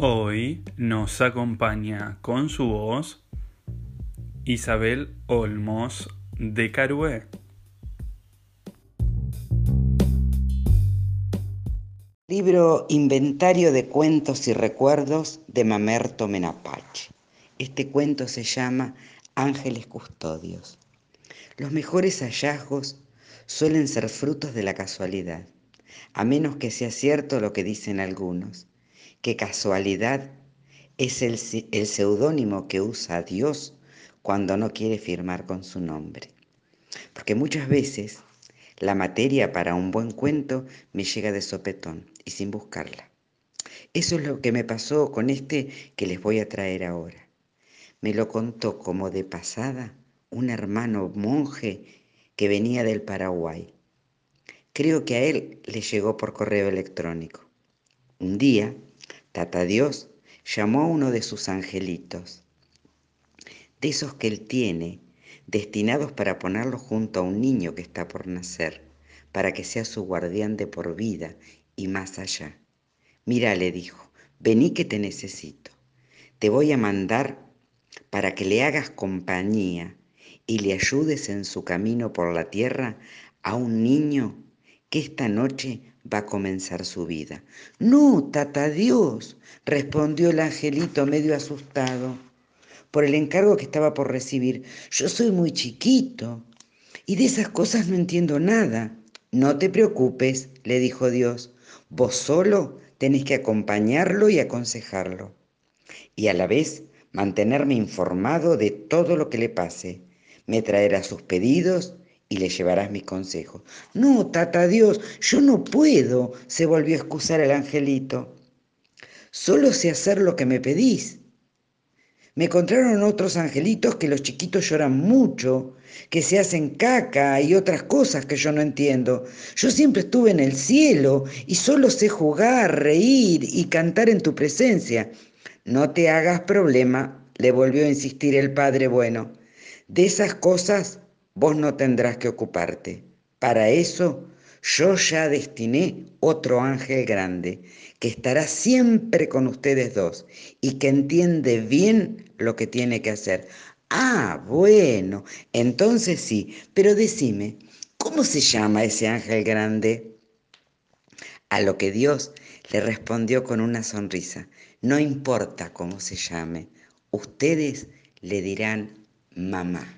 Hoy nos acompaña con su voz Isabel Olmos de Carué. Libro Inventario de Cuentos y Recuerdos de Mamerto Menapache. Este cuento se llama Ángeles Custodios. Los mejores hallazgos suelen ser frutos de la casualidad, a menos que sea cierto lo que dicen algunos que casualidad es el, seudónimo que usa Dios cuando no quiere firmar con su nombre. Porque muchas veces la materia para un buen cuento me llega de sopetón y sin buscarla. Eso es lo que me pasó con este que les voy a traer ahora. Me lo contó como de pasada un hermano monje que venía del Paraguay. Creo que a él le llegó por correo electrónico. Un día, Tata Dios llamó a uno de sus angelitos, de esos que él tiene, destinados para ponerlo junto a un niño que está por nacer, para que sea su guardián de por vida y más allá. Mira, le dijo, vení que te necesito. Te voy a mandar para que le hagas compañía y le ayudes en su camino por la tierra a un niño que esta noche va a comenzar su vida. No, tata Dios, respondió el angelito medio asustado por el encargo que estaba por recibir. Yo soy muy chiquito y de esas cosas no entiendo nada. No te preocupes, le dijo Dios, vos solo tenés que acompañarlo y aconsejarlo. Y a la vez mantenerme informado de todo lo que le pase. Me traerá sus pedidos y le llevarás mis consejos. No, tata Dios, yo no puedo, se volvió a excusar el angelito. Solo sé hacer lo que me pedís. Me encontraron otros angelitos que los chiquitos lloran mucho, que se hacen caca y otras cosas que yo no entiendo. Yo siempre estuve en el cielo y solo sé jugar, reír y cantar en tu presencia. No te hagas problema, le volvió a insistir el Padre Bueno. De esas cosas vos no tendrás que ocuparte. Para eso yo ya destiné otro ángel grande, que estará siempre con ustedes dos y que entiende bien lo que tiene que hacer. Ah, bueno, entonces sí, pero decime, ¿cómo se llama ese ángel grande? A lo que Dios le respondió con una sonrisa, no importa cómo se llame, ustedes le dirán mamá.